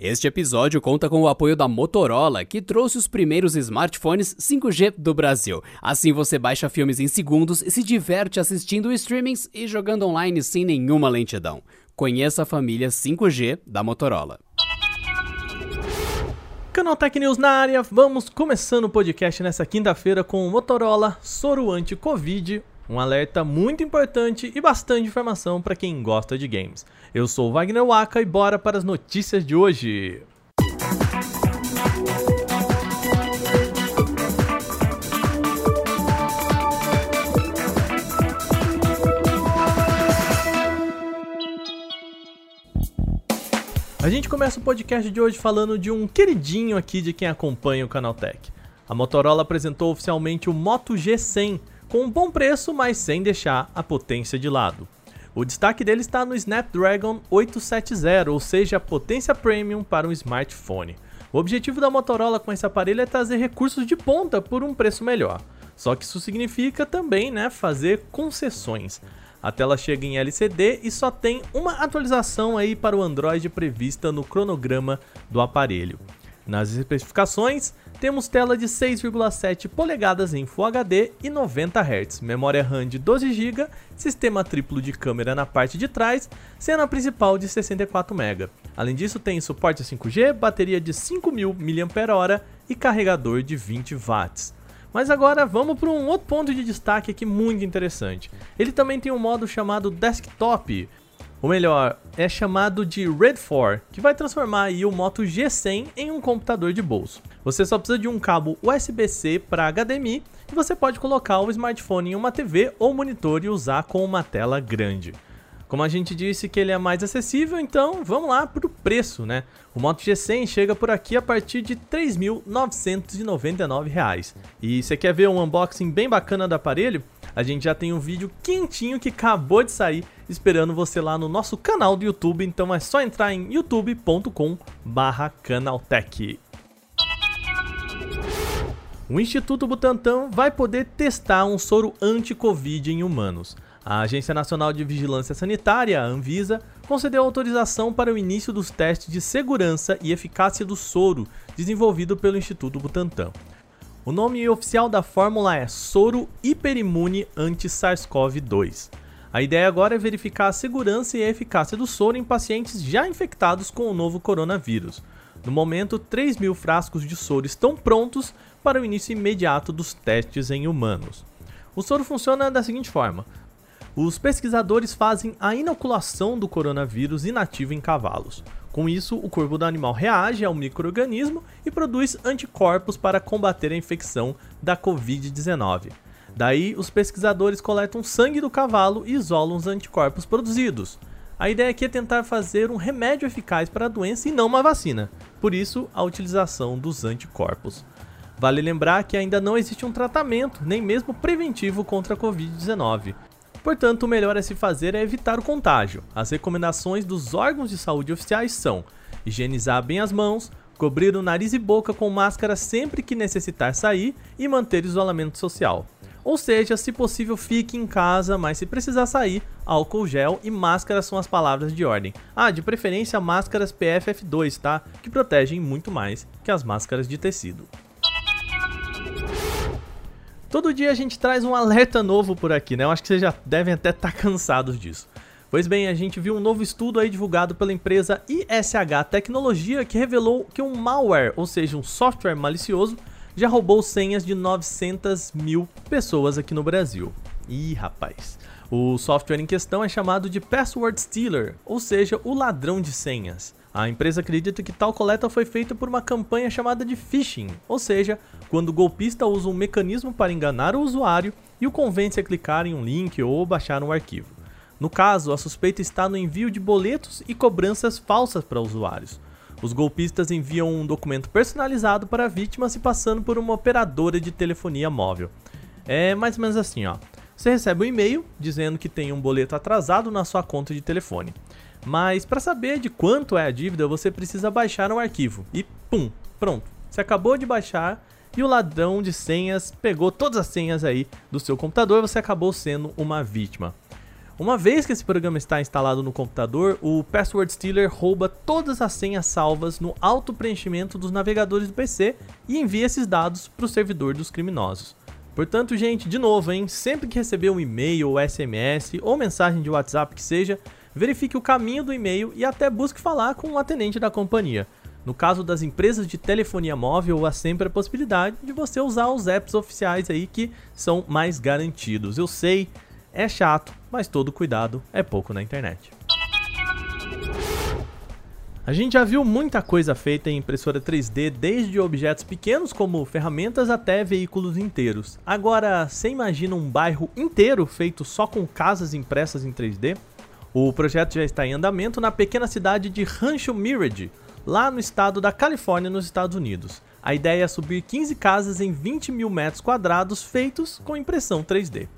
Este episódio conta com o apoio da Motorola, que trouxe os primeiros smartphones 5G do Brasil. Assim você baixa filmes em segundos e se diverte assistindo streamings e jogando online sem nenhuma lentidão. Conheça a família 5G da Motorola. Canal Tech News na área, vamos começando o podcast nessa quinta-feira com o Motorola Soro Anti-Covid, um alerta muito importante e bastante informação para quem gosta de games. Eu sou Wagner Waka e bora para as notícias de hoje. A gente começa o podcast de hoje falando de um queridinho aqui de quem acompanha o Canal Tech. A Motorola apresentou oficialmente o Moto G100 com um bom preço, mas sem deixar a potência de lado. O destaque dele está no Snapdragon 870, ou seja, potência premium para um smartphone. O objetivo da Motorola com esse aparelho é trazer recursos de ponta por um preço melhor. Só que isso significa também né, fazer concessões. A tela chega em LCD e só tem uma atualização aí para o Android prevista no cronograma do aparelho. Nas especificações, temos tela de 6,7 polegadas em Full HD e 90 Hz, memória RAM de 12 GB, sistema triplo de câmera na parte de trás, cena principal de 64 MB. Além disso, tem suporte a 5G, bateria de 5000 mAh e carregador de 20 watts. Mas agora vamos para um outro ponto de destaque aqui muito interessante. Ele também tem um modo chamado Desktop, ou melhor, é chamado de Red 4, que vai transformar o Moto G100 em um computador de bolso. Você só precisa de um cabo USB-C para HDMI e você pode colocar o smartphone em uma TV ou monitor e usar com uma tela grande. Como a gente disse que ele é mais acessível, então vamos lá para o preço, né? O Moto G100 chega por aqui a partir de R$ 3.999. E você quer ver um unboxing bem bacana do aparelho? A gente já tem um vídeo quentinho que acabou de sair esperando você lá no nosso canal do YouTube, então é só entrar em youtube.com/canaltech. O Instituto Butantan vai poder testar um soro anti-Covid em humanos. A Agência Nacional de Vigilância Sanitária, a Anvisa, concedeu autorização para o início dos testes de segurança e eficácia do soro desenvolvido pelo Instituto Butantan. O nome oficial da fórmula é Soro Hiperimune Anti-SARS-CoV-2. A ideia agora é verificar a segurança e a eficácia do soro em pacientes já infectados com o novo coronavírus. No momento, 3 mil frascos de soro estão prontos para o início imediato dos testes em humanos. O soro funciona da seguinte forma: os pesquisadores fazem a inoculação do coronavírus inativo em cavalos. Com isso, o corpo do animal reage ao microorganismo e produz anticorpos para combater a infecção da Covid-19. Daí, os pesquisadores coletam sangue do cavalo e isolam os anticorpos produzidos. A ideia aqui é tentar fazer um remédio eficaz para a doença e não uma vacina, por isso a utilização dos anticorpos. Vale lembrar que ainda não existe um tratamento, nem mesmo preventivo contra a Covid-19. Portanto, o melhor a se fazer é evitar o contágio. As recomendações dos órgãos de saúde oficiais são higienizar bem as mãos, cobrir o nariz e boca com máscara sempre que necessitar sair e manter isolamento social. Ou seja, se possível, fique em casa, mas se precisar sair, álcool gel e máscara são as palavras de ordem. Ah, de preferência máscaras PFF2, tá? Que protegem muito mais que as máscaras de tecido. Todo dia a gente traz um alerta novo por aqui, né? Eu acho que vocês já devem até estar tá cansados disso. Pois bem, a gente viu um novo estudo aí divulgado pela empresa ISH Tecnologia que revelou que um malware, ou seja, um software malicioso, já roubou senhas de 900 mil pessoas aqui no Brasil. Ih, rapaz. O software em questão é chamado de Password Stealer, ou seja, o ladrão de senhas. A empresa acredita que tal coleta foi feita por uma campanha chamada de phishing, ou seja, quando o golpista usa um mecanismo para enganar o usuário e o convence a clicar em um link ou baixar um arquivo. No caso, a suspeita está no envio de boletos e cobranças falsas para usuários. Os golpistas enviam um documento personalizado para a vítima se passando por uma operadora de telefonia móvel. É mais ou menos assim, ó. Você recebe um e-mail dizendo que tem um boleto atrasado na sua conta de telefone. Mas para saber de quanto é a dívida, você precisa baixar um arquivo. E pum, pronto. Você acabou de baixar e o ladrão de senhas pegou todas as senhas aí do seu computador, você acabou sendo uma vítima. Uma vez que esse programa está instalado no computador, o Password Stealer rouba todas as senhas salvas no auto-preenchimento dos navegadores do PC e envia esses dados para o servidor dos criminosos. Portanto, gente, de novo, hein, sempre que receber um e-mail, ou SMS ou mensagem de WhatsApp que seja, verifique o caminho do e-mail e até busque falar com um atendente da companhia. No caso das empresas de telefonia móvel, há sempre a possibilidade de você usar os apps oficiais aí que são mais garantidos. Eu sei, é chato, mas todo cuidado é pouco na internet. A gente já viu muita coisa feita em impressora 3D, desde objetos pequenos como ferramentas até veículos inteiros. Agora, você imagina um bairro inteiro feito só com casas impressas em 3D? O projeto já está em andamento na pequena cidade de Rancho Mirage, lá no estado da Califórnia, nos Estados Unidos. A ideia é subir 15 casas em 20 mil metros quadrados feitos com impressão 3D.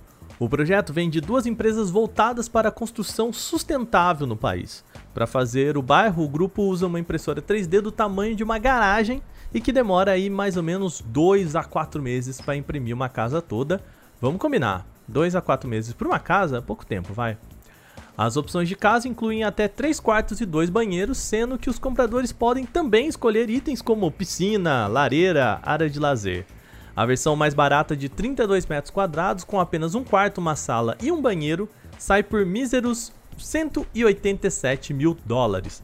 O projeto vem de duas empresas voltadas para a construção sustentável no país. Para fazer o bairro, o grupo usa uma impressora 3D do tamanho de uma garagem e que demora aí mais ou menos 2 a 4 meses para imprimir uma casa toda. Vamos combinar, 2 a 4 meses para uma casa pouco tempo, vai. As opções de casa incluem até 3 quartos e 2 banheiros, sendo que os compradores podem também escolher itens como piscina, lareira, área de lazer. A versão mais barata de 32 metros quadrados, com apenas um quarto, uma sala e um banheiro, sai por míseros 187 mil dólares.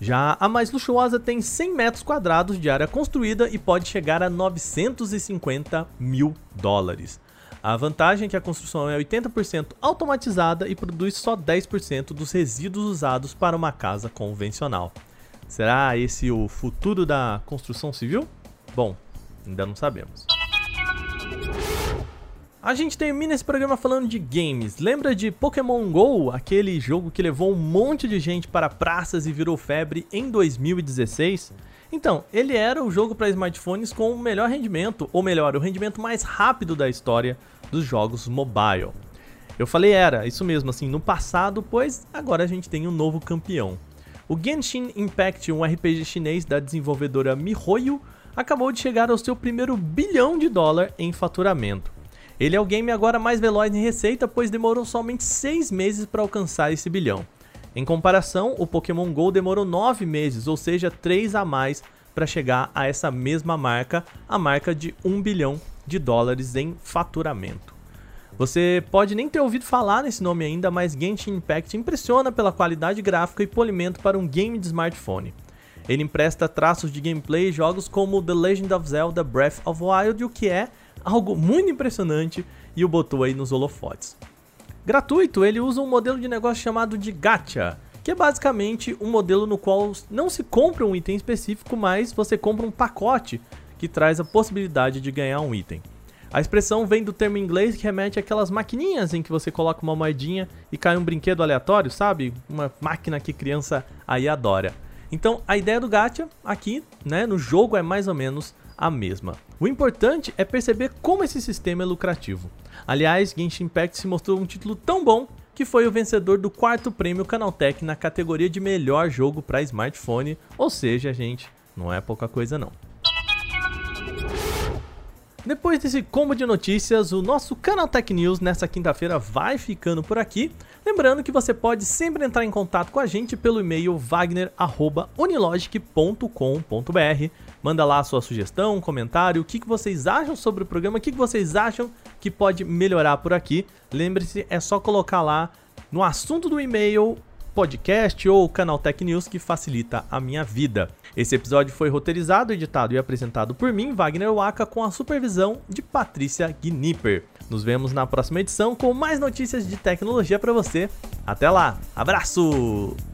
Já a mais luxuosa tem 100 metros quadrados de área construída e pode chegar a 950 mil dólares. A vantagem é que a construção é 80% automatizada e produz só 10% dos resíduos usados para uma casa convencional. Será esse o futuro da construção civil? Bom, ainda não sabemos. A gente termina esse programa falando de games. Lembra de Pokémon GO, aquele jogo que levou um monte de gente para praças e virou febre em 2016? Então, ele era o jogo para smartphones com o melhor rendimento, ou melhor, o rendimento mais rápido da história dos jogos mobile. Eu falei era, isso mesmo, assim, no passado, pois agora a gente tem um novo campeão. O Genshin Impact, um RPG chinês da desenvolvedora MiHoYo, acabou de chegar ao seu primeiro bilhão de dólar em faturamento. Ele é o game agora mais veloz em receita, pois demorou somente 6 meses para alcançar esse bilhão. Em comparação, o Pokémon GO demorou 9 meses, ou seja, 3 a mais para chegar a essa mesma marca, a marca de 1 bilhão de dólares em faturamento. Você pode nem ter ouvido falar nesse nome ainda, mas Genshin Impact impressiona pela qualidade gráfica e polimento para um game de smartphone. Ele empresta traços de gameplay e jogos como The Legend of Zelda Breath of Wild, o que é algo muito impressionante e o botou aí nos holofotes. Gratuito, ele usa um modelo de negócio chamado de gacha, que é basicamente um modelo no qual não se compra um item específico, mas você compra um pacote que traz a possibilidade de ganhar um item. A expressão vem do termo inglês que remete àquelas maquininhas em que você coloca uma moedinha e cai um brinquedo aleatório, sabe? Uma máquina que criança aí adora. Então, a ideia do gacha aqui, né, no jogo é mais ou menos a mesma. O importante é perceber como esse sistema é lucrativo. Aliás, Genshin Impact se mostrou um título tão bom que foi o vencedor do quarto prêmio Canaltech na categoria de melhor jogo para smartphone, ou seja, gente, não é pouca coisa não. Depois desse combo de notícias, o nosso Canal Tech News nessa quinta-feira vai ficando por aqui. Lembrando que você pode sempre entrar em contato com a gente pelo e-mail wagner.unilogic.com.br. Manda lá a sua sugestão, um comentário, o que, que vocês acham sobre o programa, o que, que vocês acham que pode melhorar por aqui. Lembre-se, é só colocar lá no assunto do e-mail podcast ou canal Tech News que facilita a minha vida. Esse episódio foi roteirizado, editado e apresentado por mim, Wagner Waka, com a supervisão de Patrícia Gnipper. Nos vemos na próxima edição com mais notícias de tecnologia para você. Até lá, abraço!